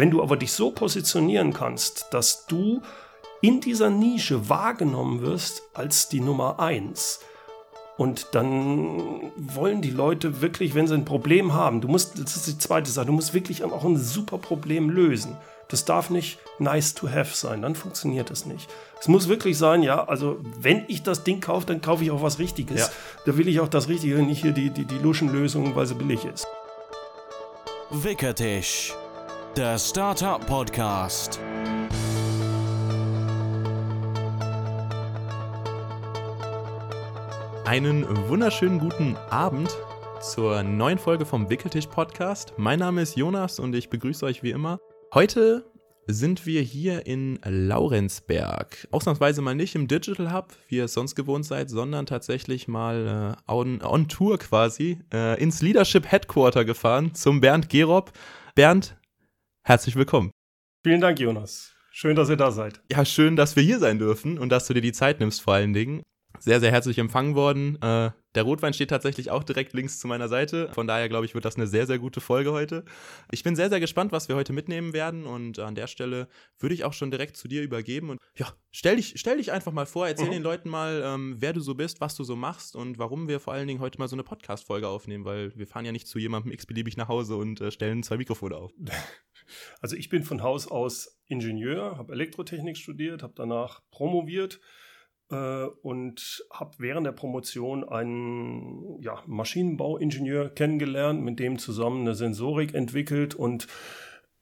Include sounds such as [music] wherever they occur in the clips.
Wenn du aber dich so positionieren kannst, dass du in dieser Nische wahrgenommen wirst als die Nummer eins, und dann wollen die Leute wirklich, wenn sie ein Problem haben, du musst, das ist die zweite Sache, du musst wirklich auch ein super Problem lösen. Das darf nicht nice to have sein, dann funktioniert das nicht. Es muss wirklich sein, ja, also wenn ich das Ding kaufe, dann kaufe ich auch was Richtiges. Ja. Da will ich auch das Richtige, nicht hier die, die, die Luschenlösung, weil sie billig ist. Wickertisch, der Startup Podcast. Einen wunderschönen guten Abend zur neuen Folge vom Wickeltisch Podcast. Mein Name ist Jonas und ich begrüße euch wie immer. Heute sind wir hier in Laurenzberg. Ausnahmsweise mal nicht im Digital Hub, wie ihr es sonst gewohnt seid, sondern tatsächlich mal äh, on, on, Tour quasi äh, ins Leadership Headquarter gefahren zum Bernd Gerob. Bernd, herzlich willkommen. Vielen Dank, Jonas. Schön, dass ihr da seid. Ja, schön, dass wir hier sein dürfen und dass du dir die Zeit nimmst vor allen Dingen sehr, sehr herzlich empfangen worden. Äh, der Rotwein steht tatsächlich auch direkt links zu meiner Seite. Von daher glaube ich, wird das eine sehr, sehr gute Folge heute. Ich bin sehr, sehr gespannt, was wir heute mitnehmen werden. Und an der Stelle würde ich auch schon direkt zu dir übergeben. Und ja, stell dich, stell dich einfach mal vor, erzähl mhm. den Leuten mal, ähm, wer du so bist, was du so machst und warum wir vor allen Dingen heute mal so eine Podcast-Folge aufnehmen, weil wir fahren ja nicht zu jemandem x-beliebig nach Hause und äh, stellen zwei Mikrofone auf. [laughs] Also ich bin von Haus aus Ingenieur, habe Elektrotechnik studiert, habe danach promoviert äh, und habe während der Promotion einen ja, Maschinenbauingenieur kennengelernt, mit dem zusammen eine Sensorik entwickelt und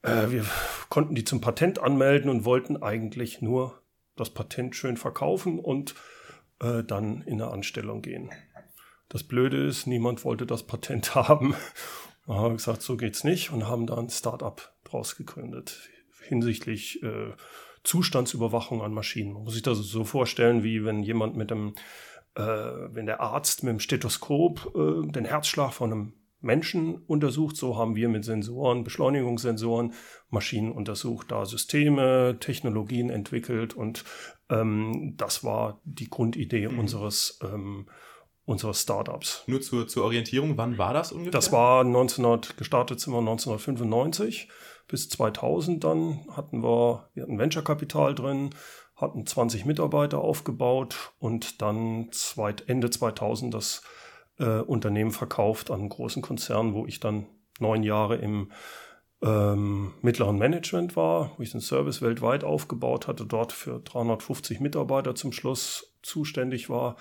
äh, wir konnten die zum Patent anmelden und wollten eigentlich nur das Patent schön verkaufen und äh, dann in eine Anstellung gehen. Das Blöde ist, niemand wollte das Patent [laughs] haben. Da haben wir gesagt, so geht's nicht und haben da ein Start-up draus gegründet hinsichtlich äh, Zustandsüberwachung an Maschinen. Man muss sich das so vorstellen, wie wenn jemand mit dem, äh, wenn der Arzt mit dem Stethoskop äh, den Herzschlag von einem Menschen untersucht. So haben wir mit Sensoren, Beschleunigungssensoren, Maschinen untersucht, da Systeme, Technologien entwickelt und ähm, das war die Grundidee mhm. unseres ähm, unseres Startups. Nur zur, zur Orientierung, wann war das ungefähr? Das war 1900, gestartet sind wir 1995 bis 2000 dann hatten wir, wir hatten Venture-Kapital drin, hatten 20 Mitarbeiter aufgebaut und dann zweit, Ende 2000 das äh, Unternehmen verkauft an einen großen Konzern, wo ich dann neun Jahre im ähm, mittleren Management war, wo ich den Service weltweit aufgebaut hatte, dort für 350 Mitarbeiter zum Schluss zuständig war.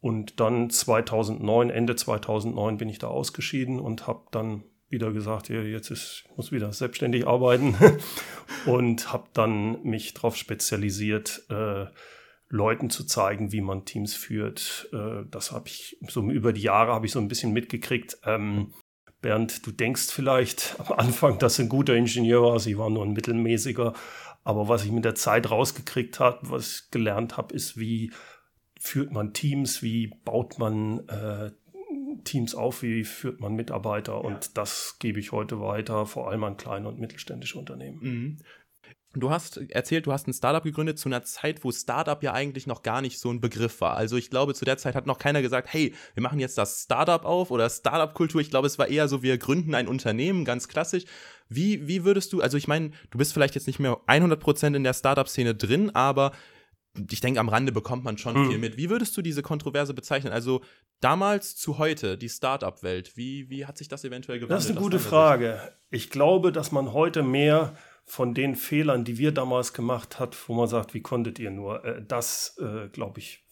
Und dann 2009, Ende 2009 bin ich da ausgeschieden und habe dann wieder gesagt, jetzt ist, ich muss wieder selbstständig arbeiten [laughs] und habe dann mich darauf spezialisiert, äh, Leuten zu zeigen, wie man Teams führt. Äh, das habe ich so über die Jahre habe ich so ein bisschen mitgekriegt. Ähm, Bernd, du denkst vielleicht [laughs] am Anfang, dass du ein guter Ingenieur warst. Ich war nur ein mittelmäßiger. Aber was ich mit der Zeit rausgekriegt habe, was ich gelernt habe, ist, wie führt man Teams, wie baut man äh, Teams auf, wie führt man Mitarbeiter ja. und das gebe ich heute weiter, vor allem an kleine und mittelständische Unternehmen. Mhm. Du hast erzählt, du hast ein Startup gegründet zu einer Zeit, wo Startup ja eigentlich noch gar nicht so ein Begriff war. Also ich glaube, zu der Zeit hat noch keiner gesagt, hey, wir machen jetzt das Startup auf oder Startup-Kultur. Ich glaube, es war eher so, wir gründen ein Unternehmen, ganz klassisch. Wie, wie würdest du, also ich meine, du bist vielleicht jetzt nicht mehr 100% in der Startup-Szene drin, aber ich denke, am Rande bekommt man schon mhm. viel mit. Wie würdest du diese Kontroverse bezeichnen? Also damals zu heute, die Startup-Welt, wie, wie hat sich das eventuell gewandelt? Das ist eine gute Frage. Ich glaube, dass man heute mehr von den Fehlern, die wir damals gemacht hat, wo man sagt, wie konntet ihr nur, äh, das, äh, glaube ich,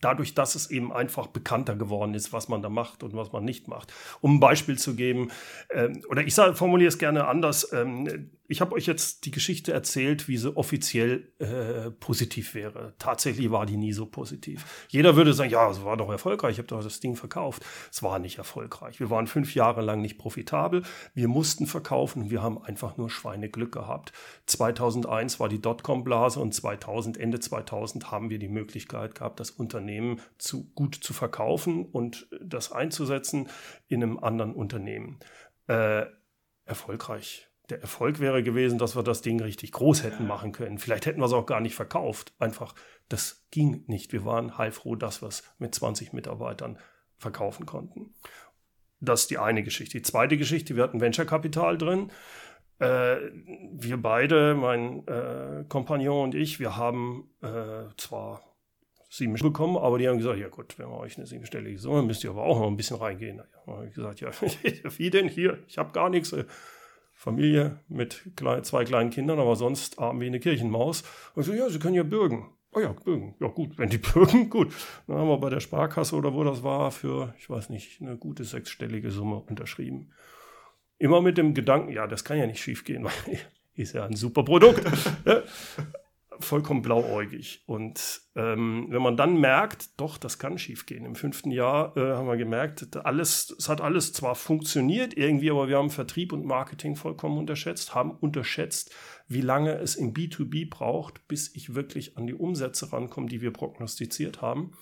dadurch, dass es eben einfach bekannter geworden ist, was man da macht und was man nicht macht. Um ein Beispiel zu geben, ähm, oder ich formuliere es gerne anders, ähm, ich habe euch jetzt die Geschichte erzählt, wie sie offiziell äh, positiv wäre. Tatsächlich war die nie so positiv. Jeder würde sagen, ja, es war doch erfolgreich, ich habe doch das Ding verkauft. Es war nicht erfolgreich. Wir waren fünf Jahre lang nicht profitabel. Wir mussten verkaufen. Wir haben einfach nur Schweineglück gehabt. 2001 war die Dotcom-Blase und 2000, Ende 2000 haben wir die Möglichkeit gehabt, das Unternehmen zu, gut zu verkaufen und das einzusetzen in einem anderen Unternehmen. Äh, erfolgreich der Erfolg wäre gewesen, dass wir das Ding richtig groß hätten machen können. Vielleicht hätten wir es auch gar nicht verkauft. Einfach, das ging nicht. Wir waren heilfroh, dass wir es mit 20 Mitarbeitern verkaufen konnten. Das ist die eine Geschichte. Die zweite Geschichte, wir hatten Venture Capital drin. Äh, wir beide, mein äh, Kompagnon und ich, wir haben äh, zwar sieben bekommen, aber die haben gesagt, ja gut, wenn wir euch eine siebenstellige Summe, müsst ihr aber auch noch ein bisschen reingehen. Da habe ich gesagt, ja, [laughs] wie denn hier? Ich habe gar nichts. Familie mit klein, zwei kleinen Kindern, aber sonst arm wie eine Kirchenmaus. Und so, ja, sie können ja bürgen. Oh ja, bürgen. Ja gut, wenn die [laughs] bürgen, gut. Dann haben wir bei der Sparkasse oder wo das war für, ich weiß nicht, eine gute sechsstellige Summe unterschrieben. Immer mit dem Gedanken, ja, das kann ja nicht schief gehen, [laughs] weil ist ja ein super Produkt vollkommen blauäugig. Und ähm, wenn man dann merkt, doch, das kann schiefgehen. Im fünften Jahr äh, haben wir gemerkt, alles, es hat alles zwar funktioniert irgendwie, aber wir haben Vertrieb und Marketing vollkommen unterschätzt, haben unterschätzt, wie lange es im B2B braucht, bis ich wirklich an die Umsätze rankomme, die wir prognostiziert haben.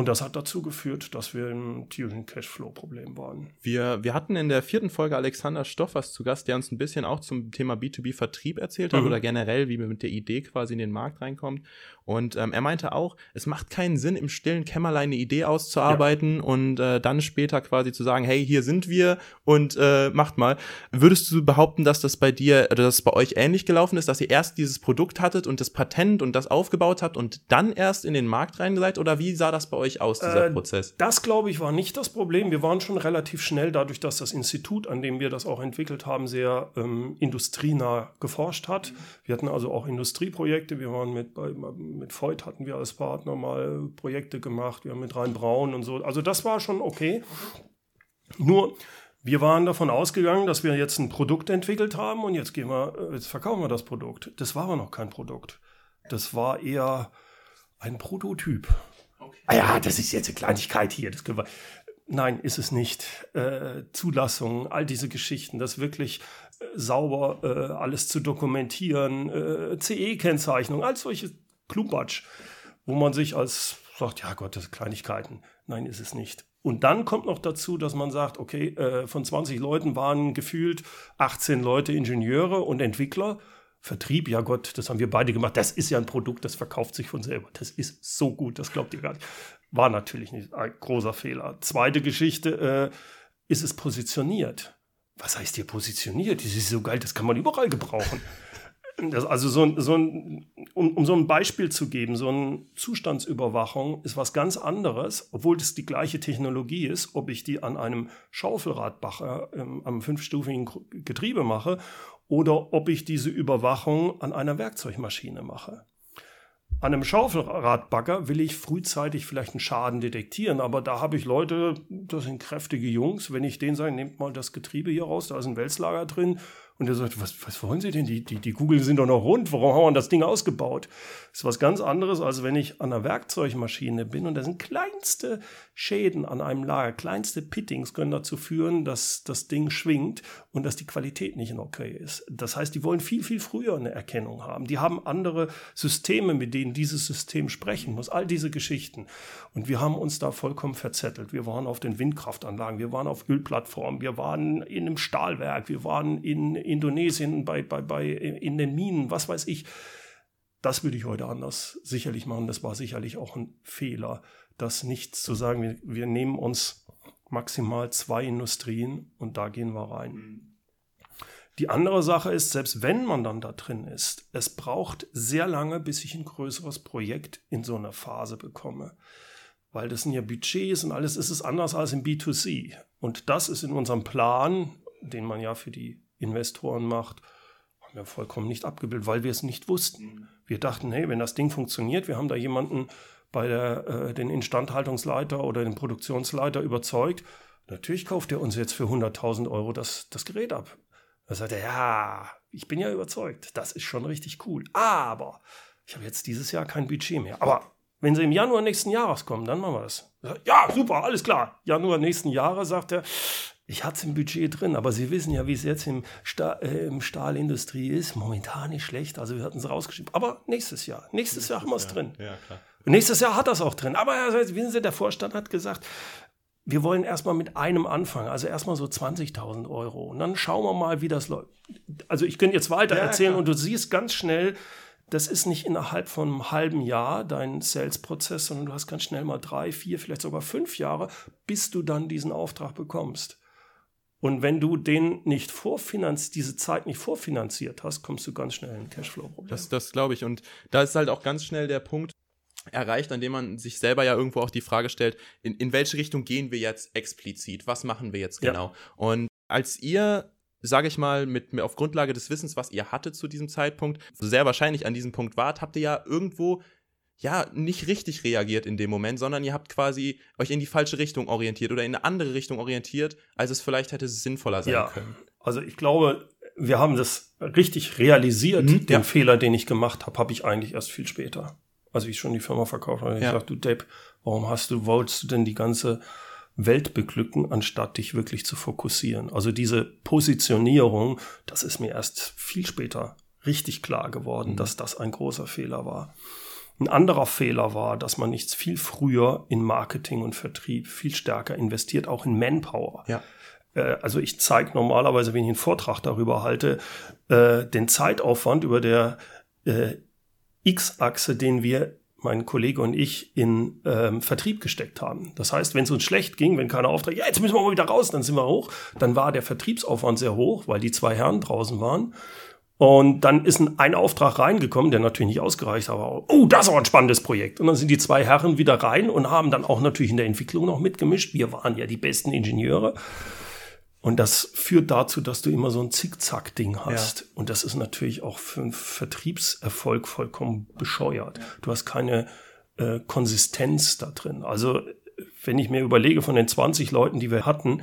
Und das hat dazu geführt, dass wir im tierischen Cashflow-Problem waren. Wir, wir hatten in der vierten Folge Alexander Stoffers zu Gast, der uns ein bisschen auch zum Thema B2B-Vertrieb erzählt hat mhm. oder generell, wie man mit der Idee quasi in den Markt reinkommt. Und ähm, er meinte auch, es macht keinen Sinn, im stillen Kämmerlein eine Idee auszuarbeiten ja. und äh, dann später quasi zu sagen, hey, hier sind wir und äh, macht mal. Würdest du behaupten, dass das bei dir oder dass es bei euch ähnlich gelaufen ist, dass ihr erst dieses Produkt hattet und das Patent und das aufgebaut habt und dann erst in den Markt rein seid? Oder wie sah das bei euch aus, dieser äh, Prozess? Das, glaube ich, war nicht das Problem. Wir waren schon relativ schnell, dadurch, dass das Institut, an dem wir das auch entwickelt haben, sehr ähm, industrienah geforscht hat. Wir hatten also auch Industrieprojekte. Wir waren mit bei mit Voigt hatten wir als Partner mal Projekte gemacht, wir haben mit Rhein-Braun und so. Also das war schon okay. Nur, wir waren davon ausgegangen, dass wir jetzt ein Produkt entwickelt haben und jetzt gehen wir, jetzt verkaufen wir das Produkt. Das war aber noch kein Produkt. Das war eher ein Prototyp. Okay. Ah ja, das ist jetzt eine Kleinigkeit hier. Das können wir. Nein, ist es nicht. Äh, Zulassung, all diese Geschichten, das wirklich äh, sauber äh, alles zu dokumentieren, äh, CE-Kennzeichnung, all solche Klumpatsch, wo man sich als sagt, ja Gott, das sind Kleinigkeiten. Nein, ist es nicht. Und dann kommt noch dazu, dass man sagt, okay, äh, von 20 Leuten waren gefühlt 18 Leute Ingenieure und Entwickler. Vertrieb, ja Gott, das haben wir beide gemacht. Das ist ja ein Produkt, das verkauft sich von selber. Das ist so gut, das glaubt ihr gar nicht. War natürlich nicht ein großer Fehler. Zweite Geschichte, äh, ist es positioniert. Was heißt hier positioniert? Das ist so geil, das kann man überall gebrauchen. Das, also so, so ein, um, um so ein Beispiel zu geben, so eine Zustandsüberwachung ist was ganz anderes, obwohl das die gleiche Technologie ist, ob ich die an einem Schaufelradbacher ähm, am fünfstufigen Getriebe mache oder ob ich diese Überwachung an einer Werkzeugmaschine mache. An einem Schaufelradbagger will ich frühzeitig vielleicht einen Schaden detektieren, aber da habe ich Leute, das sind kräftige Jungs, wenn ich denen sage, nehmt mal das Getriebe hier raus, da ist ein Wälzlager drin, und er sagt, was, was wollen Sie denn? Die, die, die Kugeln sind doch noch rund. Warum haben wir das Ding ausgebaut? Das ist was ganz anderes, als wenn ich an einer Werkzeugmaschine bin und da sind kleinste Schäden an einem Lager, kleinste Pittings können dazu führen, dass das Ding schwingt und dass die Qualität nicht in okay ist. Das heißt, die wollen viel, viel früher eine Erkennung haben. Die haben andere Systeme, mit denen dieses System sprechen muss. All diese Geschichten. Und wir haben uns da vollkommen verzettelt. Wir waren auf den Windkraftanlagen, wir waren auf Ölplattformen, wir waren in einem Stahlwerk, wir waren in Indonesien, bei, bei, bei, in den Minen, was weiß ich. Das würde ich heute anders sicherlich machen. Das war sicherlich auch ein Fehler, das nicht zu sagen, wir, wir nehmen uns maximal zwei Industrien und da gehen wir rein. Die andere Sache ist, selbst wenn man dann da drin ist, es braucht sehr lange, bis ich ein größeres Projekt in so einer Phase bekomme. Weil das sind ja Budgets und alles ist es anders als im B2C. Und das ist in unserem Plan, den man ja für die Investoren macht, haben wir vollkommen nicht abgebildet, weil wir es nicht wussten. Mhm. Wir dachten, hey, wenn das Ding funktioniert, wir haben da jemanden bei der, äh, den Instandhaltungsleiter oder den Produktionsleiter überzeugt, natürlich kauft er uns jetzt für 100.000 Euro das, das Gerät ab. Da sagt er, ja, ich bin ja überzeugt, das ist schon richtig cool. Aber ich habe jetzt dieses Jahr kein Budget mehr. Aber wenn sie im Januar nächsten Jahres kommen, dann machen wir das. Ja, super, alles klar. Januar nächsten Jahres sagt er, ich hatte es im Budget drin, aber Sie wissen ja, wie es jetzt im, Sta äh, im Stahlindustrie ist. Momentan nicht schlecht, also wir hatten es rausgeschrieben. Aber nächstes Jahr, nächstes, nächstes Jahr haben wir es drin. Ja. Und nächstes Jahr hat es auch drin. Aber also, wissen Sie, der Vorstand hat gesagt, wir wollen erstmal mit einem anfangen, also erstmal so 20.000 Euro. Und dann schauen wir mal, wie das läuft. Also ich könnte jetzt weiter ja, erzählen klar. und du siehst ganz schnell, das ist nicht innerhalb von einem halben Jahr dein Sales-Prozess, sondern du hast ganz schnell mal drei, vier, vielleicht sogar fünf Jahre, bis du dann diesen Auftrag bekommst. Und wenn du den nicht vorfinanziert, diese Zeit nicht vorfinanziert hast, kommst du ganz schnell in ein Cashflow-Problem. Das, das glaube ich. Und da ist halt auch ganz schnell der Punkt erreicht, an dem man sich selber ja irgendwo auch die Frage stellt, in, in welche Richtung gehen wir jetzt explizit? Was machen wir jetzt genau? Ja. Und als ihr sage ich mal, mit, auf Grundlage des Wissens, was ihr hattet zu diesem Zeitpunkt, sehr wahrscheinlich an diesem Punkt wart, habt ihr ja irgendwo ja, nicht richtig reagiert in dem Moment, sondern ihr habt quasi euch in die falsche Richtung orientiert oder in eine andere Richtung orientiert, als es vielleicht hätte sinnvoller sein ja, können. Also ich glaube, wir haben das richtig realisiert. Mhm, den ja. Fehler, den ich gemacht habe, habe ich eigentlich erst viel später. Also ich schon die Firma verkauft habe. Ich ja. sagte, du Depp, warum hast du, wolltest du denn die ganze Welt beglücken, anstatt dich wirklich zu fokussieren? Also diese Positionierung, das ist mir erst viel später richtig klar geworden, mhm. dass das ein großer Fehler war. Ein anderer Fehler war, dass man nicht viel früher in Marketing und Vertrieb viel stärker investiert, auch in Manpower. Ja. Äh, also ich zeige normalerweise, wenn ich einen Vortrag darüber halte, äh, den Zeitaufwand über der äh, X-Achse, den wir mein Kollege und ich in ähm, Vertrieb gesteckt haben. Das heißt, wenn es uns schlecht ging, wenn keiner Aufträge, ja, jetzt müssen wir mal wieder raus, dann sind wir hoch, dann war der Vertriebsaufwand sehr hoch, weil die zwei Herren draußen waren. Und dann ist ein, ein Auftrag reingekommen, der natürlich nicht ausgereicht hat, aber oh, das ist aber ein spannendes Projekt. Und dann sind die zwei Herren wieder rein und haben dann auch natürlich in der Entwicklung noch mitgemischt. Wir waren ja die besten Ingenieure. Und das führt dazu, dass du immer so ein Zickzack-Ding hast. Ja. Und das ist natürlich auch für einen Vertriebserfolg vollkommen bescheuert. Du hast keine äh, Konsistenz da drin. Also, wenn ich mir überlege, von den 20 Leuten, die wir hatten,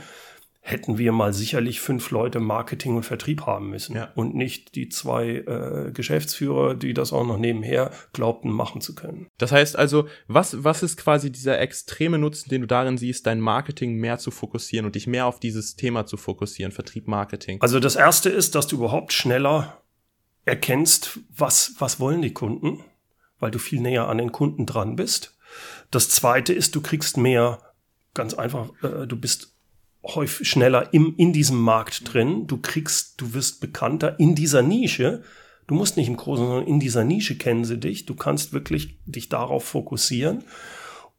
hätten wir mal sicherlich fünf Leute Marketing und Vertrieb haben müssen ja. und nicht die zwei äh, Geschäftsführer, die das auch noch nebenher glaubten machen zu können. Das heißt also, was, was ist quasi dieser extreme Nutzen, den du darin siehst, dein Marketing mehr zu fokussieren und dich mehr auf dieses Thema zu fokussieren, Vertrieb, Marketing? Also das erste ist, dass du überhaupt schneller erkennst, was, was wollen die Kunden, weil du viel näher an den Kunden dran bist. Das zweite ist, du kriegst mehr, ganz einfach, äh, du bist häufig schneller im, in diesem Markt drin. Du kriegst, du wirst bekannter in dieser Nische. Du musst nicht im Großen, sondern in dieser Nische kennen sie dich. Du kannst wirklich dich darauf fokussieren.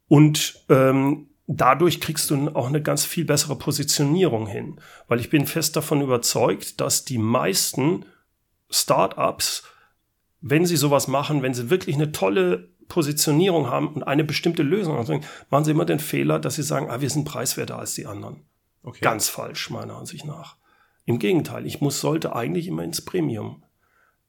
Und ähm, dadurch kriegst du auch eine ganz viel bessere Positionierung hin. Weil ich bin fest davon überzeugt, dass die meisten Startups, wenn sie sowas machen, wenn sie wirklich eine tolle Positionierung haben und eine bestimmte Lösung haben, machen sie immer den Fehler, dass sie sagen, ah, wir sind preiswerter als die anderen. Okay. Ganz falsch, meiner Ansicht nach. Im Gegenteil, ich muss, sollte eigentlich immer ins Premium.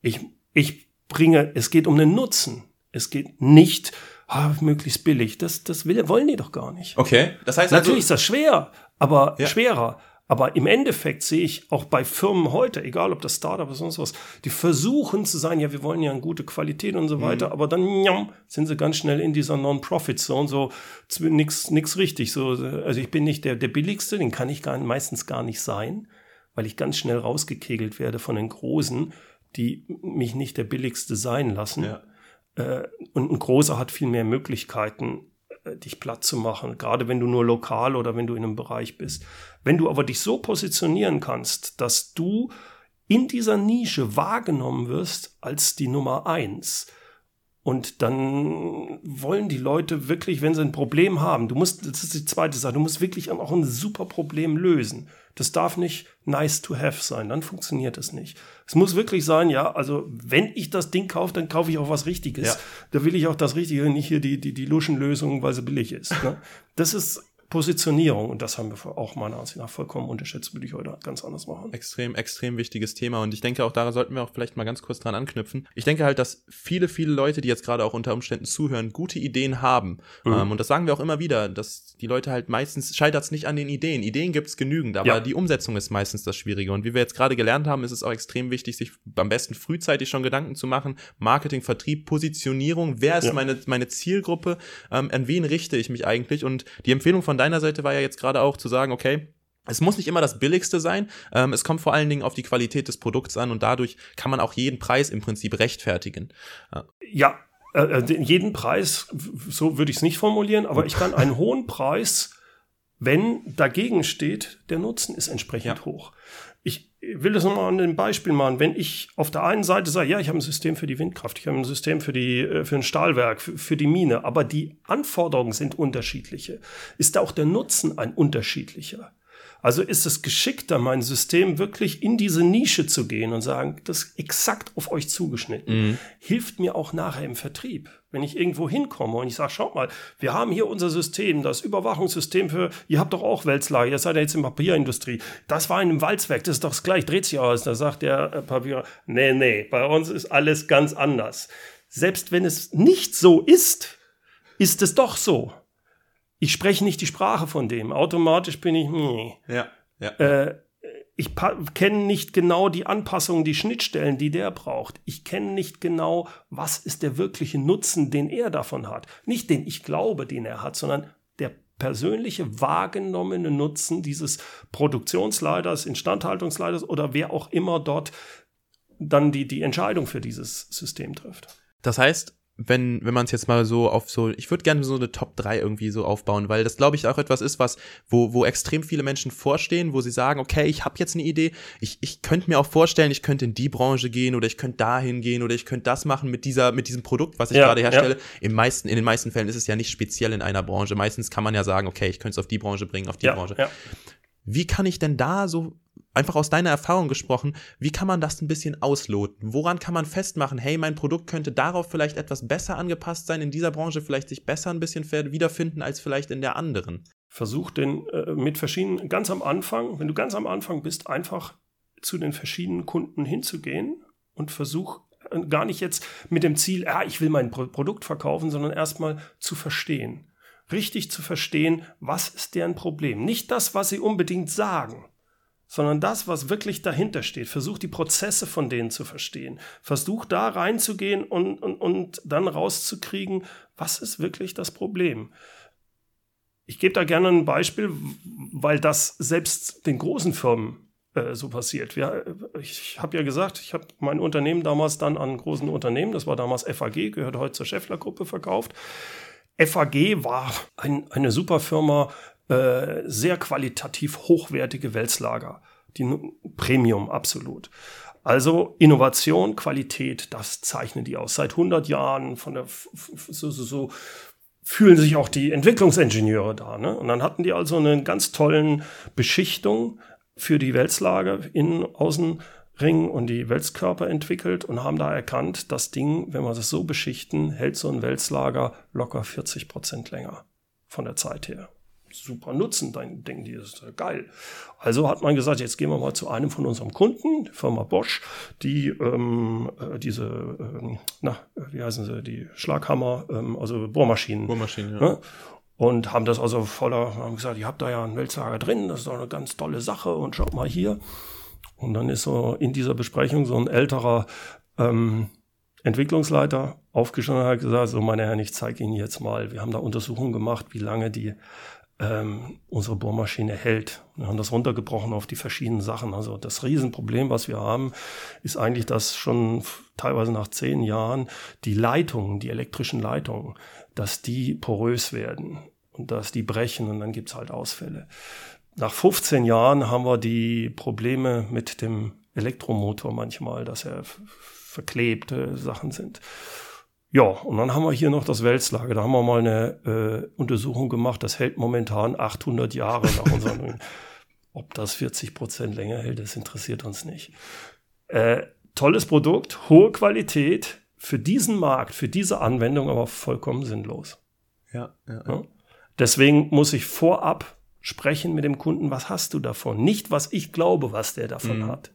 Ich, ich bringe, es geht um den Nutzen. Es geht nicht, ah, möglichst billig. Das, das will, wollen die doch gar nicht. Okay. Das heißt Natürlich also, ist das schwer, aber ja. schwerer. Aber im Endeffekt sehe ich auch bei Firmen heute, egal ob das Startup oder sonst was, die versuchen zu sagen, ja, wir wollen ja eine gute Qualität und so mhm. weiter, aber dann njam, sind sie ganz schnell in dieser Non-Profit-Zone, so nix, nix richtig. So, also ich bin nicht der, der billigste, den kann ich gar, meistens gar nicht sein, weil ich ganz schnell rausgekegelt werde von den Großen, die mich nicht der billigste sein lassen. Ja. Äh, und ein Großer hat viel mehr Möglichkeiten, dich platt zu machen, gerade wenn du nur lokal oder wenn du in einem Bereich bist. Wenn du aber dich so positionieren kannst, dass du in dieser Nische wahrgenommen wirst als die Nummer eins, und dann wollen die Leute wirklich, wenn sie ein Problem haben, du musst, das ist die zweite Sache, du musst wirklich auch ein super Problem lösen. Das darf nicht nice to have sein, dann funktioniert es nicht. Es muss wirklich sein, ja, also wenn ich das Ding kaufe, dann kaufe ich auch was Richtiges. Ja. Da will ich auch das Richtige, nicht hier die, die, die Luschenlösung, weil sie billig ist. Ne? Das ist Positionierung und das haben wir auch meiner Ansicht nach vollkommen unterschätzt, würde ich heute ganz anders machen. Extrem, extrem wichtiges Thema und ich denke auch, da sollten wir auch vielleicht mal ganz kurz dran anknüpfen. Ich denke halt, dass viele, viele Leute, die jetzt gerade auch unter Umständen zuhören, gute Ideen haben mhm. ähm, und das sagen wir auch immer wieder, dass die Leute halt meistens, scheitert es nicht an den Ideen. Ideen gibt es genügend, aber ja. die Umsetzung ist meistens das Schwierige und wie wir jetzt gerade gelernt haben, ist es auch extrem wichtig, sich am besten frühzeitig schon Gedanken zu machen, Marketing, Vertrieb, Positionierung, wer ist ja. meine, meine Zielgruppe, ähm, an wen richte ich mich eigentlich und die Empfehlung von deiner Seite war ja jetzt gerade auch zu sagen, okay, es muss nicht immer das Billigste sein. Ähm, es kommt vor allen Dingen auf die Qualität des Produkts an und dadurch kann man auch jeden Preis im Prinzip rechtfertigen. Ja, äh, äh jeden Preis, so würde ich es nicht formulieren, aber ich kann einen hohen Preis, wenn dagegen steht, der Nutzen ist entsprechend ja. hoch. Ich will das nochmal an einem Beispiel machen. Wenn ich auf der einen Seite sage, ja, ich habe ein System für die Windkraft, ich habe ein System für, die, äh, für ein Stahlwerk, für, für die Mine, aber die Anforderungen sind unterschiedliche, ist auch der Nutzen ein unterschiedlicher. Also ist es geschickter, mein System wirklich in diese Nische zu gehen und sagen, das ist exakt auf euch zugeschnitten. Mhm. Hilft mir auch nachher im Vertrieb. Wenn ich irgendwo hinkomme und ich sage, schaut mal, wir haben hier unser System, das Überwachungssystem für, ihr habt doch auch Wälzlager, ihr seid ja jetzt in der Papierindustrie. Das war in einem Walzwerk, das ist doch das gleich, dreht sich aus. Da sagt der äh, Papier, nee, nee, bei uns ist alles ganz anders. Selbst wenn es nicht so ist, ist es doch so ich spreche nicht die Sprache von dem. Automatisch bin ich, nee. Ja, ja. Äh, ich kenne nicht genau die Anpassungen, die Schnittstellen, die der braucht. Ich kenne nicht genau, was ist der wirkliche Nutzen, den er davon hat. Nicht den ich glaube, den er hat, sondern der persönliche wahrgenommene Nutzen dieses Produktionsleiters, Instandhaltungsleiters oder wer auch immer dort dann die, die Entscheidung für dieses System trifft. Das heißt, wenn, wenn man es jetzt mal so auf so, ich würde gerne so eine Top 3 irgendwie so aufbauen, weil das glaube ich auch etwas ist, was, wo, wo extrem viele Menschen vorstehen, wo sie sagen, okay, ich habe jetzt eine Idee, ich, ich könnte mir auch vorstellen, ich könnte in die Branche gehen oder ich könnte dahin gehen oder ich könnte das machen mit dieser, mit diesem Produkt, was ich ja, gerade herstelle. Ja. Im meisten, in den meisten Fällen ist es ja nicht speziell in einer Branche. Meistens kann man ja sagen, okay, ich könnte es auf die Branche bringen, auf die ja, Branche. Wie kann ich denn da so einfach aus deiner Erfahrung gesprochen, wie kann man das ein bisschen ausloten? Woran kann man festmachen, hey, mein Produkt könnte darauf vielleicht etwas besser angepasst sein, in dieser Branche vielleicht sich besser ein bisschen wiederfinden als vielleicht in der anderen? Versuch den äh, mit verschiedenen, ganz am Anfang, wenn du ganz am Anfang bist, einfach zu den verschiedenen Kunden hinzugehen und versuch äh, gar nicht jetzt mit dem Ziel, ah, ich will mein Pro Produkt verkaufen, sondern erstmal zu verstehen. Richtig zu verstehen, was ist deren Problem. Nicht das, was sie unbedingt sagen, sondern das, was wirklich dahinter steht. Versuch die Prozesse von denen zu verstehen. Versuch da reinzugehen und, und, und dann rauszukriegen, was ist wirklich das Problem. Ich gebe da gerne ein Beispiel, weil das selbst den großen Firmen äh, so passiert. Ich habe ja gesagt, ich habe mein Unternehmen damals dann an großen Unternehmen, das war damals FAG, gehört heute zur Scheffler-Gruppe, verkauft. FAG war ein, eine super Firma, äh, sehr qualitativ hochwertige Wälzlager. Die Premium, absolut. Also Innovation, Qualität, das zeichnen die aus. Seit 100 Jahren von der so, so, so fühlen sich auch die Entwicklungsingenieure da. Ne? Und dann hatten die also eine ganz tollen Beschichtung für die Wälzlager, Innen-, Außenring und die Wälzkörper entwickelt und haben da erkannt, das Ding, wenn wir das so beschichten, hält so ein Wälzlager locker 40 Prozent länger von der Zeit her super nutzen. Dann denken die, das ist geil. Also hat man gesagt, jetzt gehen wir mal zu einem von unserem Kunden, die Firma Bosch, die ähm, äh, diese, ähm, na, wie heißen sie, die Schlaghammer, ähm, also Bohrmaschinen. Bohrmaschinen, ja. Ne? Und haben das also voller, haben gesagt, ihr habt da ja einen Weltlager drin, das ist doch eine ganz tolle Sache und schaut mal hier. Und dann ist so in dieser Besprechung so ein älterer ähm, Entwicklungsleiter aufgestanden und hat gesagt, so meine Herren, ich zeige Ihnen jetzt mal, wir haben da Untersuchungen gemacht, wie lange die ähm, unsere Bohrmaschine hält. Wir haben das runtergebrochen auf die verschiedenen Sachen. Also das Riesenproblem, was wir haben, ist eigentlich, dass schon teilweise nach zehn Jahren die Leitungen, die elektrischen Leitungen, dass die porös werden und dass die brechen und dann gibt's halt Ausfälle. Nach 15 Jahren haben wir die Probleme mit dem Elektromotor manchmal, dass er verklebte Sachen sind. Ja, und dann haben wir hier noch das Wälzlager. Da haben wir mal eine äh, Untersuchung gemacht. Das hält momentan 800 Jahre nach unserem. [laughs] Ob das 40 Prozent länger hält, das interessiert uns nicht. Äh, tolles Produkt, hohe Qualität für diesen Markt, für diese Anwendung, aber vollkommen sinnlos. Ja, ja, ja. Deswegen muss ich vorab sprechen mit dem Kunden, was hast du davon? Nicht, was ich glaube, was der davon mhm. hat.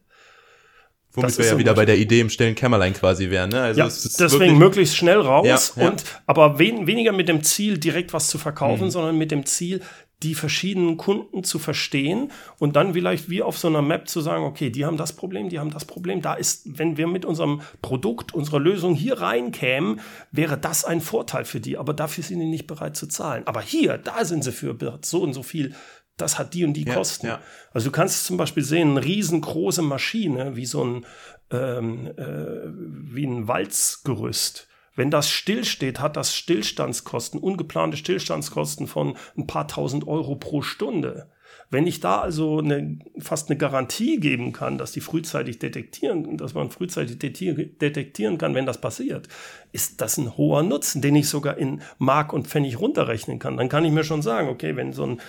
Womit wir ja wieder bei der Idee im stillen Kämmerlein quasi wären. Ne? Also ja, deswegen möglichst schnell raus ja, ja. und aber wen, weniger mit dem Ziel, direkt was zu verkaufen, mhm. sondern mit dem Ziel, die verschiedenen Kunden zu verstehen und dann vielleicht wie auf so einer Map zu sagen, okay, die haben das Problem, die haben das Problem. Da ist, wenn wir mit unserem Produkt, unserer Lösung hier reinkämen, wäre das ein Vorteil für die. Aber dafür sind die nicht bereit zu zahlen. Aber hier, da sind sie für so und so viel das hat die und die ja, Kosten. Ja. Also du kannst zum Beispiel sehen, eine riesengroße Maschine, wie so ein, ähm, äh, wie ein Walzgerüst. Wenn das stillsteht, hat das Stillstandskosten, ungeplante Stillstandskosten von ein paar tausend Euro pro Stunde. Wenn ich da also eine, fast eine Garantie geben kann, dass die frühzeitig detektieren, dass man frühzeitig detektieren kann, wenn das passiert, ist das ein hoher Nutzen, den ich sogar in Mark und Pfennig runterrechnen kann. Dann kann ich mir schon sagen, okay, wenn so ein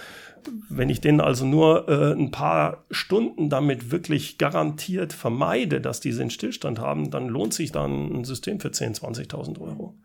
wenn ich den also nur äh, ein paar Stunden damit wirklich garantiert vermeide, dass diese einen Stillstand haben, dann lohnt sich dann ein System für 10.000, 20.000 Euro.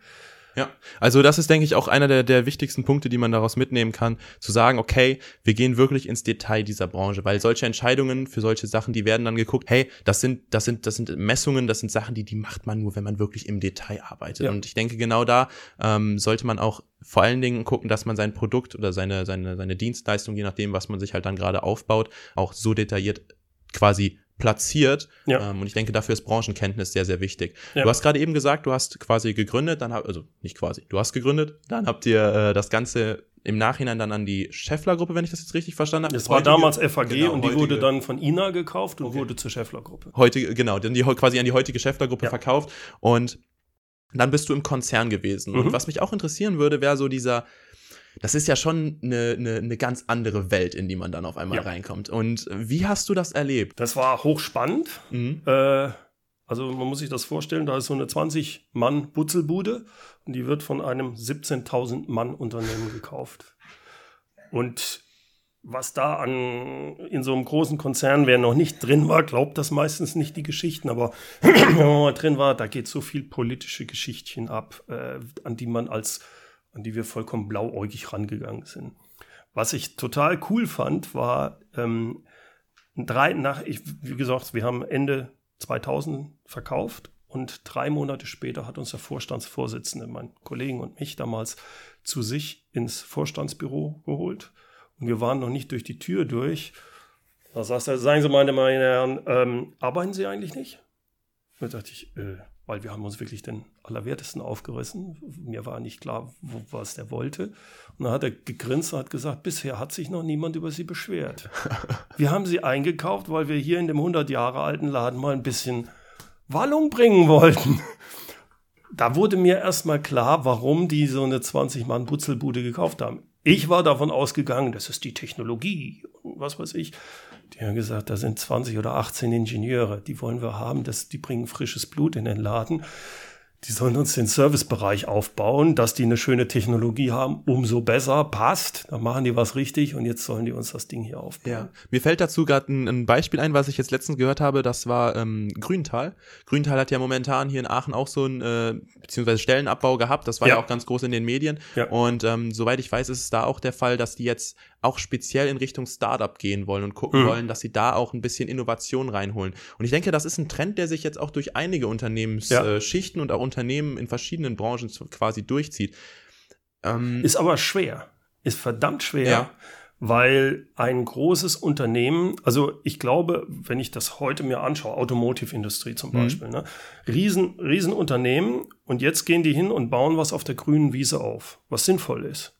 Ja, also das ist, denke ich, auch einer der, der wichtigsten Punkte, die man daraus mitnehmen kann, zu sagen, okay, wir gehen wirklich ins Detail dieser Branche, weil solche Entscheidungen für solche Sachen, die werden dann geguckt, hey, das sind, das sind, das sind Messungen, das sind Sachen, die, die macht man nur, wenn man wirklich im Detail arbeitet. Ja. Und ich denke, genau da ähm, sollte man auch vor allen Dingen gucken, dass man sein Produkt oder seine, seine, seine Dienstleistung, je nachdem, was man sich halt dann gerade aufbaut, auch so detailliert quasi platziert. Ja. Ähm, und ich denke, dafür ist Branchenkenntnis sehr, sehr wichtig. Ja. Du hast gerade eben gesagt, du hast quasi gegründet, dann hab, also nicht quasi, du hast gegründet, dann habt ihr äh, das Ganze im Nachhinein dann an die Scheffler-Gruppe, wenn ich das jetzt richtig verstanden habe. Das war damals FAG genau, und die wurde dann von INA gekauft und okay. wurde zur Scheffler-Gruppe. Heute, genau, dann die, quasi an die heutige Scheffler-Gruppe ja. verkauft und dann bist du im Konzern gewesen. Mhm. Und was mich auch interessieren würde, wäre so dieser, das ist ja schon eine, eine, eine, ganz andere Welt, in die man dann auf einmal ja. reinkommt. Und wie hast du das erlebt? Das war hochspannend. Mhm. Äh, also man muss sich das vorstellen, da ist so eine 20-Mann-Butzelbude und die wird von einem 17.000 Mann-Unternehmen gekauft. Und was da an in so einem großen Konzern, wer noch nicht drin war, glaubt das meistens nicht die Geschichten, aber [clears throat] wenn man mal drin war, da geht so viel politische Geschichtchen ab, äh, an die man als an die wir vollkommen blauäugig rangegangen sind. Was ich total cool fand, war ähm, drei nach, ich, wie gesagt, wir haben Ende 2000 verkauft und drei Monate später hat uns der Vorstandsvorsitzende, mein Kollegen und mich damals, zu sich ins Vorstandsbüro geholt. Und wir waren noch nicht durch die Tür durch. Da saß er, sagen Sie meine, meine Herren, ähm, arbeiten Sie eigentlich nicht? Da dachte ich, äh, weil wir haben uns wirklich den Allerwertesten aufgerissen. Mir war nicht klar, wo, was der wollte. Und dann hat er gegrinst und hat gesagt, bisher hat sich noch niemand über sie beschwert. [laughs] wir haben sie eingekauft, weil wir hier in dem 100 Jahre alten Laden mal ein bisschen Wallung bringen wollten. [laughs] Da wurde mir erstmal klar, warum die so eine 20-Mann-Butzelbude gekauft haben. Ich war davon ausgegangen, das ist die Technologie und was weiß ich. Die haben gesagt, da sind 20 oder 18 Ingenieure, die wollen wir haben, das, die bringen frisches Blut in den Laden die sollen uns den Servicebereich aufbauen, dass die eine schöne Technologie haben, umso besser, passt, dann machen die was richtig und jetzt sollen die uns das Ding hier aufbauen. Ja. Mir fällt dazu gerade ein, ein, Beispiel ein, was ich jetzt letztens gehört habe, das war ähm, Grüntal. Grüntal hat ja momentan hier in Aachen auch so einen, äh, beziehungsweise Stellenabbau gehabt, das war ja, ja auch ganz groß in den Medien ja. und ähm, soweit ich weiß, ist es da auch der Fall, dass die jetzt auch speziell in Richtung Startup gehen wollen und gucken mhm. wollen, dass sie da auch ein bisschen Innovation reinholen. Und ich denke, das ist ein Trend, der sich jetzt auch durch einige Unternehmensschichten ja. und auch Unternehmen in verschiedenen Branchen quasi durchzieht. Ähm, ist aber schwer. Ist verdammt schwer. Ja. Weil ein großes Unternehmen, also ich glaube, wenn ich das heute mir anschaue, Automotive-Industrie zum mhm. Beispiel, mhm. ne, Riesen, Riesenunternehmen und jetzt gehen die hin und bauen was auf der grünen Wiese auf, was sinnvoll ist.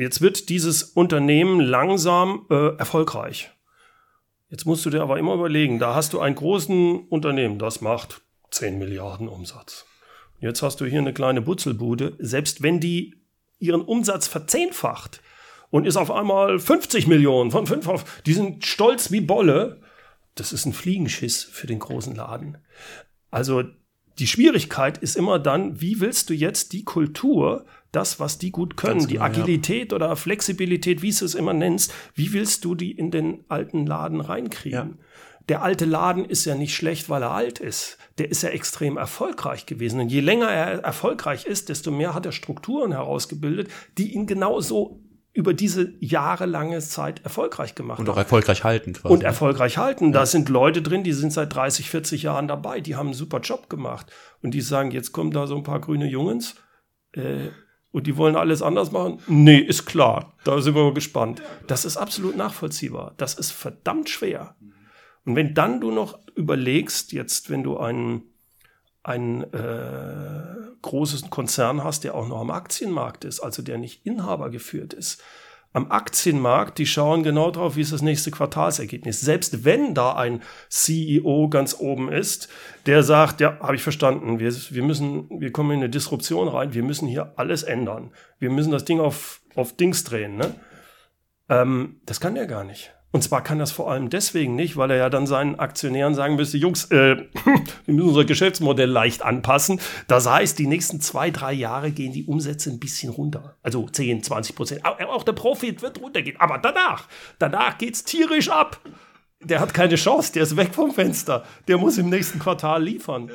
Jetzt wird dieses Unternehmen langsam äh, erfolgreich. Jetzt musst du dir aber immer überlegen, da hast du ein großen Unternehmen, das macht 10 Milliarden Umsatz. Jetzt hast du hier eine kleine Butzelbude, selbst wenn die ihren Umsatz verzehnfacht und ist auf einmal 50 Millionen von 5 auf, die sind stolz wie Bolle. Das ist ein Fliegenschiss für den großen Laden. Also die Schwierigkeit ist immer dann, wie willst du jetzt die Kultur das, was die gut können, genau, die Agilität ja. oder Flexibilität, wie du es immer nennst, wie willst du die in den alten Laden reinkriegen? Ja. Der alte Laden ist ja nicht schlecht, weil er alt ist. Der ist ja extrem erfolgreich gewesen. Und je länger er erfolgreich ist, desto mehr hat er Strukturen herausgebildet, die ihn genauso über diese jahrelange Zeit erfolgreich gemacht Und auch erfolgreich halten quasi. Und erfolgreich halten. Da sind Leute drin, die sind seit 30, 40 Jahren dabei, die haben einen super Job gemacht. Und die sagen, jetzt kommen da so ein paar grüne Jungens. Äh, und die wollen alles anders machen? Nee, ist klar. Da sind wir gespannt. Das ist absolut nachvollziehbar. Das ist verdammt schwer. Und wenn dann du noch überlegst, jetzt, wenn du einen, einen äh, großen Konzern hast, der auch noch am Aktienmarkt ist, also der nicht Inhaber geführt ist, am Aktienmarkt, die schauen genau drauf, wie ist das nächste Quartalsergebnis. Selbst wenn da ein CEO ganz oben ist, der sagt, ja, habe ich verstanden, wir, wir müssen, wir kommen in eine Disruption rein, wir müssen hier alles ändern. Wir müssen das Ding auf, auf Dings drehen, ne? Ähm, das kann er gar nicht. Und zwar kann das vor allem deswegen nicht, weil er ja dann seinen Aktionären sagen müsste, Jungs, äh, [laughs] wir müssen unser Geschäftsmodell leicht anpassen. Das heißt, die nächsten zwei, drei Jahre gehen die Umsätze ein bisschen runter. Also 10, 20 Prozent. Auch der Profit wird runtergehen. Aber danach, danach geht's tierisch ab. Der hat keine Chance, der ist weg vom Fenster. Der muss im nächsten Quartal liefern.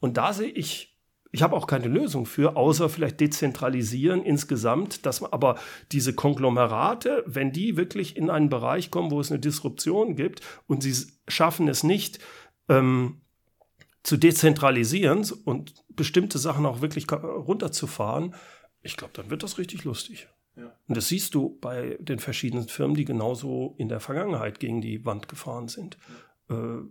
Und da sehe ich ich habe auch keine Lösung für, außer vielleicht dezentralisieren insgesamt, dass man aber diese Konglomerate, wenn die wirklich in einen Bereich kommen, wo es eine Disruption gibt und sie schaffen es nicht, ähm, zu dezentralisieren und bestimmte Sachen auch wirklich runterzufahren, ich glaube, dann wird das richtig lustig. Ja. Und das siehst du bei den verschiedenen Firmen, die genauso in der Vergangenheit gegen die Wand gefahren sind. Ja. Äh,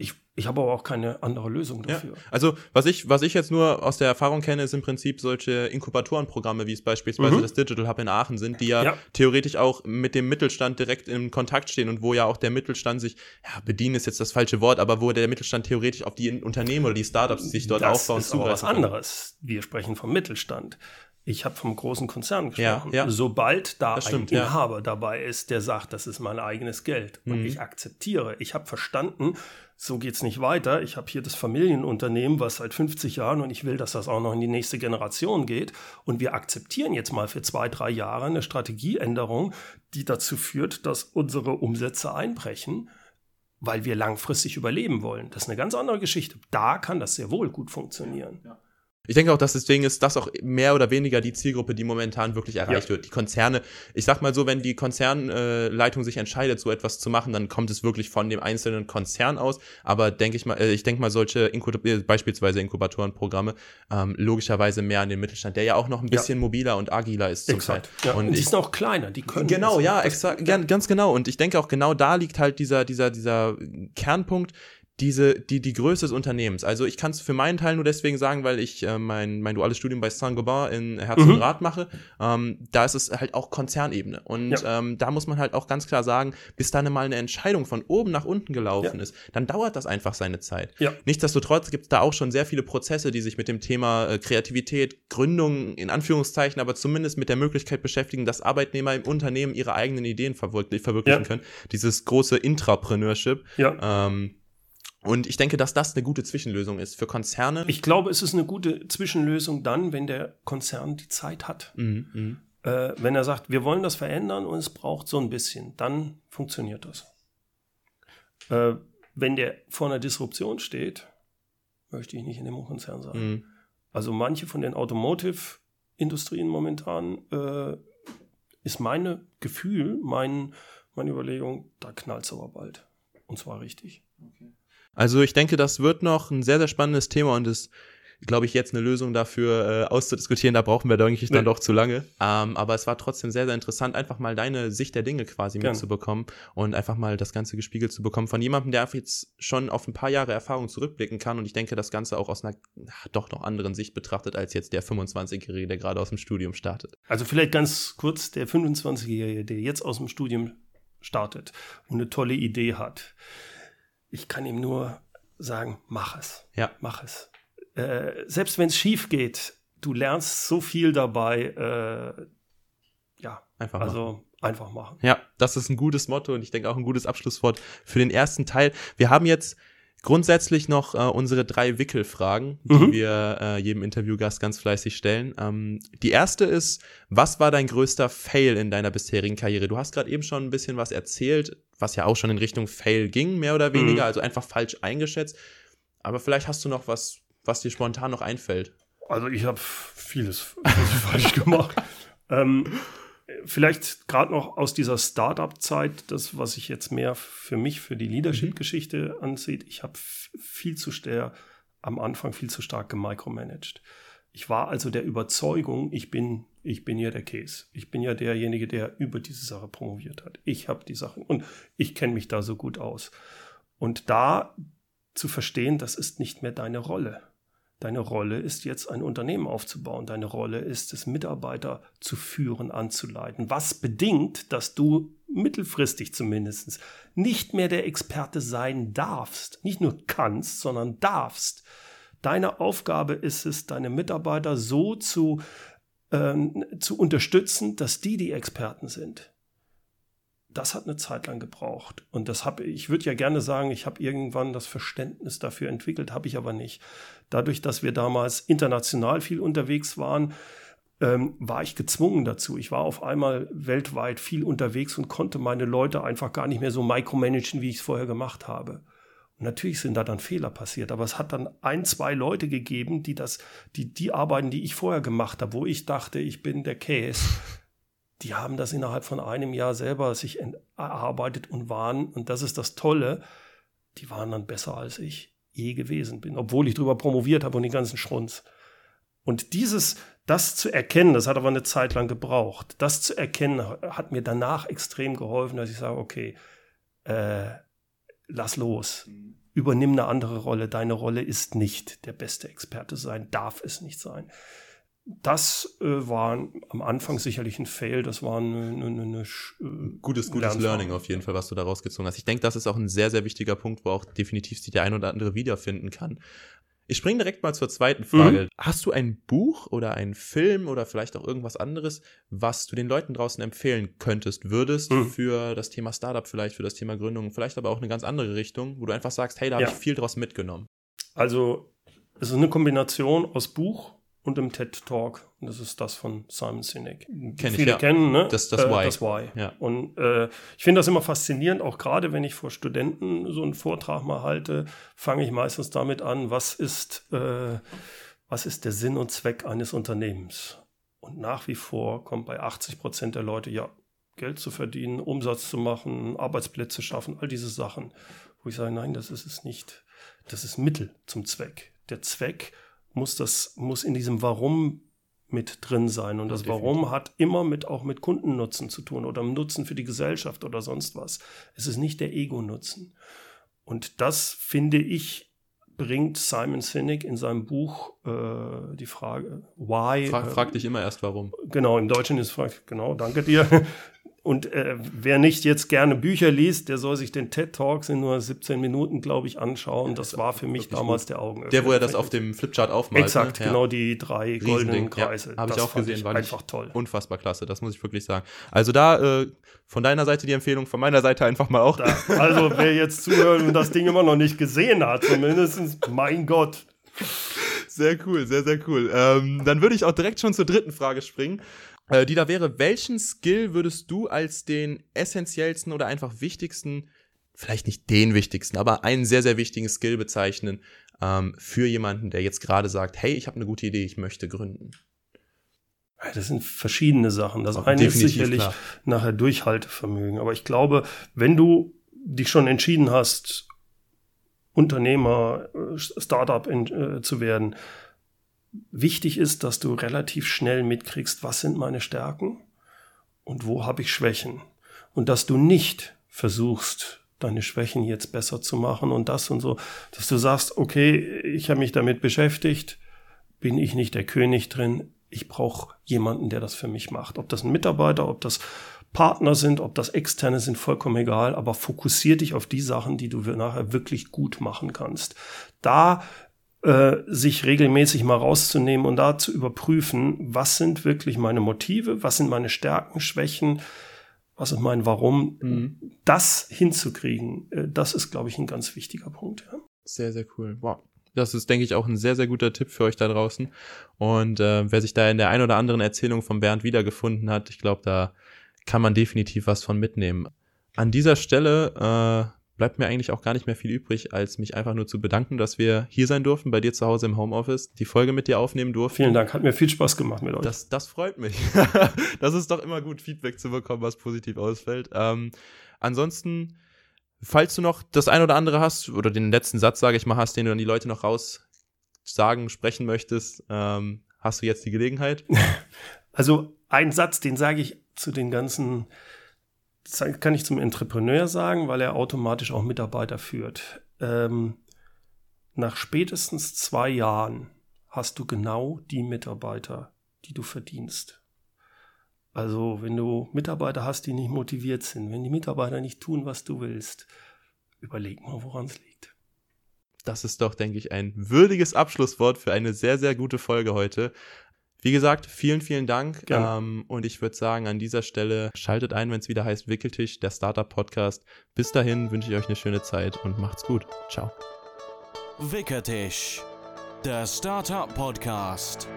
ich, ich habe aber auch keine andere Lösung dafür. Ja. Also was ich, was ich jetzt nur aus der Erfahrung kenne, ist im Prinzip solche Inkubatorenprogramme, wie es beispielsweise mhm. das Digital Hub in Aachen sind, die ja, ja, theoretisch auch mit dem Mittelstand direkt in Kontakt stehen und wo ja auch der Mittelstand sich, ja, bedienen ist jetzt das falsche Wort, aber wo der Mittelstand theoretisch auf die Unternehmen oder die Startups, sich dort das aufbauen. Das ist was anderes. Wir sprechen vom Mittelstand. Ich habe vom großen Konzern gesprochen. Ja, ja. Sobald da stimmt, ein Inhaber ja. dabei ist, der sagt, das ist mein eigenes Geld und mhm. ich akzeptiere, ich habe verstanden, so geht's nicht weiter. Ich habe hier das Familienunternehmen, was seit 50 Jahren und ich will, dass das auch noch in die nächste Generation geht. Und wir akzeptieren jetzt mal für zwei, drei Jahre eine Strategieänderung, die dazu führt, dass unsere Umsätze einbrechen, weil wir langfristig überleben wollen. Das ist eine ganz andere Geschichte. Da kann das sehr wohl gut funktionieren. Ja. Ich denke auch, dass deswegen ist das auch mehr oder weniger die Zielgruppe, die momentan wirklich erreicht ja. wird. Die Konzerne, ich sag mal so, wenn die Konzernleitung äh, sich entscheidet, so etwas zu machen, dann kommt es wirklich von dem einzelnen Konzern aus. Aber denke ich mal, äh, ich denke mal, solche Inkub äh, beispielsweise Inkubatorenprogramme ähm, logischerweise mehr an den Mittelstand, der ja auch noch ein bisschen ja. mobiler und agiler ist zurzeit. Ja. Und, und die sind auch kleiner, die können. Genau, ja, exakt, ganz genau. Und ich denke auch genau da liegt halt dieser, dieser, dieser Kernpunkt, diese, die, die Größe des Unternehmens. Also ich kann es für meinen Teil nur deswegen sagen, weil ich äh, mein, mein duales Studium bei Saint-Gobain in Herz mhm. und Rat mache. Ähm, da ist es halt auch Konzernebene. Und ja. ähm, da muss man halt auch ganz klar sagen, bis dann mal eine Entscheidung von oben nach unten gelaufen ja. ist, dann dauert das einfach seine Zeit. Ja. Nichtsdestotrotz gibt es da auch schon sehr viele Prozesse, die sich mit dem Thema äh, Kreativität, Gründung in Anführungszeichen, aber zumindest mit der Möglichkeit beschäftigen, dass Arbeitnehmer im Unternehmen ihre eigenen Ideen verwirklichen, verwirklichen können. Dieses große Intrapreneurship. Ja. Ähm, und ich denke, dass das eine gute Zwischenlösung ist für Konzerne. Ich glaube, es ist eine gute Zwischenlösung dann, wenn der Konzern die Zeit hat. Mhm, mhm, äh, wenn er sagt, wir wollen das verändern und es braucht so ein bisschen, dann funktioniert das. Äh, wenn der vor einer Disruption steht, möchte ich nicht in dem Konzern sein. Mhm. Also manche von den Automotive-Industrien momentan äh, ist mein Gefühl, mein, meine Überlegung, da knallt es aber bald. Und zwar richtig. Okay. Also ich denke, das wird noch ein sehr, sehr spannendes Thema und ist, glaube ich, jetzt eine Lösung dafür äh, auszudiskutieren. Da brauchen wir, denke ich, dann nee. doch zu lange. Ähm, aber es war trotzdem sehr, sehr interessant, einfach mal deine Sicht der Dinge quasi Gerne. mitzubekommen und einfach mal das Ganze gespiegelt zu bekommen von jemandem, der jetzt schon auf ein paar Jahre Erfahrung zurückblicken kann und ich denke, das Ganze auch aus einer doch noch anderen Sicht betrachtet als jetzt der 25-Jährige, der gerade aus dem Studium startet. Also vielleicht ganz kurz, der 25-Jährige, der jetzt aus dem Studium startet und eine tolle Idee hat ich kann ihm nur sagen, mach es. Ja. Mach es. Äh, selbst wenn es schief geht, du lernst so viel dabei. Äh, ja, einfach also machen. einfach machen. Ja, das ist ein gutes Motto und ich denke auch ein gutes Abschlusswort für den ersten Teil. Wir haben jetzt Grundsätzlich noch äh, unsere drei Wickelfragen, die mhm. wir äh, jedem Interviewgast ganz fleißig stellen. Ähm, die erste ist, was war dein größter Fail in deiner bisherigen Karriere? Du hast gerade eben schon ein bisschen was erzählt, was ja auch schon in Richtung Fail ging, mehr oder weniger, mhm. also einfach falsch eingeschätzt. Aber vielleicht hast du noch was, was dir spontan noch einfällt. Also ich habe vieles, [laughs] falsch gemacht. Ähm, vielleicht gerade noch aus dieser Startup-Zeit, das, was sich jetzt mehr für mich, für die Leadership-Geschichte ansieht, ich habe viel zu sehr am Anfang viel zu stark gemicromanaged. Ich war also der Überzeugung, ich bin, ich bin ja der Case. Ich bin ja derjenige, der über diese Sache promoviert hat. Ich habe die Sachen und ich kenne mich da so gut aus. Und da zu verstehen, das ist nicht mehr deine Rolle. Deine Rolle ist jetzt ein Unternehmen aufzubauen. Deine Rolle ist es, Mitarbeiter zu führen, anzuleiten. Was bedingt, dass du mittelfristig zumindest nicht mehr der Experte sein darfst. Nicht nur kannst, sondern darfst. Deine Aufgabe ist es, deine Mitarbeiter so zu, ähm, zu unterstützen, dass die die Experten sind. das hat eine Zeit lang gebraucht. Und das habe ich würde ja gerne sagen, ich habe irgendwann das Verständnis dafür entwickelt, habe ich aber nicht. Dadurch, dass wir damals international viel unterwegs waren, ähm, war ich gezwungen dazu. Ich war auf einmal weltweit viel unterwegs und konnte meine Leute einfach gar nicht mehr so micromanagen, wie ich es vorher gemacht habe. Natürlich sind da dann Fehler passiert, aber es hat dann ein, zwei Leute gegeben, die das, die, die Arbeiten, die ich vorher gemacht habe, wo ich dachte, ich bin der Case, die haben das innerhalb von einem Jahr selber sich erarbeitet und waren, und das ist das Tolle, die waren dann besser als ich je gewesen bin, obwohl ich drüber promoviert habe und den ganzen Schrunz. Und dieses, das zu erkennen, das hat aber eine Zeit lang gebraucht, das zu erkennen, hat mir danach extrem geholfen, dass ich sage, okay, äh, lass los, übernimm eine andere Rolle. Deine Rolle ist nicht der beste Experte sein, darf es nicht sein das äh, war am Anfang sicherlich ein Fail. Das war eine, eine, eine äh, gutes, gutes Learning auf jeden Fall, was du da rausgezogen hast. Ich denke, das ist auch ein sehr, sehr wichtiger Punkt, wo auch definitiv sich der ein oder andere wiederfinden kann. Ich springe direkt mal zur zweiten Frage. Mhm. Hast du ein Buch oder einen Film oder vielleicht auch irgendwas anderes, was du den Leuten draußen empfehlen könntest, würdest mhm. für das Thema Startup vielleicht, für das Thema Gründung, vielleicht aber auch eine ganz andere Richtung, wo du einfach sagst, hey, da ja. habe ich viel draus mitgenommen? Also, es ist eine Kombination aus Buch und im TED Talk. Und das ist das von Simon Sinek. Kenn Viele ich, ja. kennen, ne? Das, das äh, Why. Das Why. Ja. Und äh, ich finde das immer faszinierend, auch gerade wenn ich vor Studenten so einen Vortrag mal halte, fange ich meistens damit an, was ist, äh, was ist der Sinn und Zweck eines Unternehmens? Und nach wie vor kommt bei 80 Prozent der Leute, ja, Geld zu verdienen, Umsatz zu machen, Arbeitsplätze schaffen, all diese Sachen. Wo ich sage, nein, das ist es nicht. Das ist Mittel zum Zweck. Der Zweck muss das, muss in diesem Warum mit drin sein. Und das Definitiv. Warum hat immer mit auch mit Kundennutzen zu tun oder Nutzen für die Gesellschaft oder sonst was. Es ist nicht der Ego-Nutzen. Und das finde ich bringt Simon Sinek in seinem Buch äh, die Frage Why. Frag, äh, frag dich immer erst warum. Genau, im Deutschen ist fragt, genau, danke dir. [laughs] Und äh, wer nicht jetzt gerne Bücher liest, der soll sich den TED Talks in nur 17 Minuten, glaube ich, anschauen. Das war für mich damals gut. der Augenöffner. Der, wo er das auf dem Flipchart aufmalt. Exakt, ne? genau die drei goldenen Kreise. Ja, Habe ich auch gesehen, ich war einfach toll. Unfassbar klasse, das muss ich wirklich sagen. Also da äh, von deiner Seite die Empfehlung, von meiner Seite einfach mal auch. Da, also wer jetzt zuhört und das Ding immer noch nicht gesehen hat, zumindest, mein Gott. Sehr cool, sehr, sehr cool. Ähm, dann würde ich auch direkt schon zur dritten Frage springen äh, die da wäre, welchen Skill würdest du als den essentiellsten oder einfach wichtigsten, vielleicht nicht den wichtigsten, aber einen sehr, sehr wichtigen Skill bezeichnen ähm, für jemanden, der jetzt gerade sagt, hey, ich habe eine gute Idee, ich möchte gründen? Das sind verschiedene Sachen. Das eine ist sicherlich klar. nachher Durchhaltevermögen. Aber ich glaube, wenn du dich schon entschieden hast, Unternehmer, äh, Startup in, äh, zu werden, wichtig ist, dass du relativ schnell mitkriegst, was sind meine Stärken und wo habe ich Schwächen. Und dass du nicht versuchst, deine Schwächen jetzt besser zu machen und das und so, dass du sagst, okay, ich habe mich damit beschäftigt, bin ich nicht der König drin, ich brauche jemanden, der das für mich macht. Ob das ein Mitarbeiter, ob das Partner sind, ob das externe sind, vollkommen egal, aber fokussier dich auf die Sachen, die du nachher wirklich gut machen kannst. Da äh, sich regelmäßig mal rauszunehmen und da zu überprüfen, was sind wirklich meine Motive, was sind meine Stärken, Schwächen, was ist mein Warum, mhm. das hinzukriegen, äh, das ist, glaube ich, ein ganz wichtiger Punkt. Ja. Sehr, sehr cool. Wow. Das ist, denke ich, auch ein sehr, sehr guter Tipp für euch da draußen. Und äh, wer sich da in der ein oder anderen Erzählung von Bernd wiedergefunden hat, ich glaube, da kann man definitiv was von mitnehmen. An dieser Stelle äh, bleibt mir eigentlich auch gar nicht mehr viel übrig, als mich einfach nur zu bedanken, dass wir hier sein durften, bei dir zu Hause im Homeoffice, die Folge mit dir aufnehmen durften. Vielen Dank, hat mir viel Spaß gemacht mit euch. Das, das freut mich. [laughs] das ist doch immer gut, Feedback zu bekommen, was positiv ausfällt. Ähm, ansonsten, falls du noch das ein oder andere hast, oder den letzten Satz, sage ich mal, hast, den du an die Leute noch raus sagen, sprechen möchtest, ähm, hast du jetzt die Gelegenheit? [laughs] Also ein Satz, den sage ich zu den ganzen kann ich zum Entrepreneur sagen, weil er automatisch auch Mitarbeiter führt. Ähm, nach spätestens zwei Jahren hast du genau die Mitarbeiter, die du verdienst. Also wenn du Mitarbeiter hast, die nicht motiviert sind, wenn die Mitarbeiter nicht tun, was du willst, überleg mal, woran es liegt. Das ist doch, denke ich, ein würdiges Abschlusswort für eine sehr, sehr gute Folge heute. Wie gesagt, vielen, vielen Dank. Ähm, und ich würde sagen, an dieser Stelle schaltet ein, wenn es wieder heißt Wickeltisch, der Startup-Podcast. Bis dahin wünsche ich euch eine schöne Zeit und macht's gut. Ciao. Wickertisch, der Startup Podcast.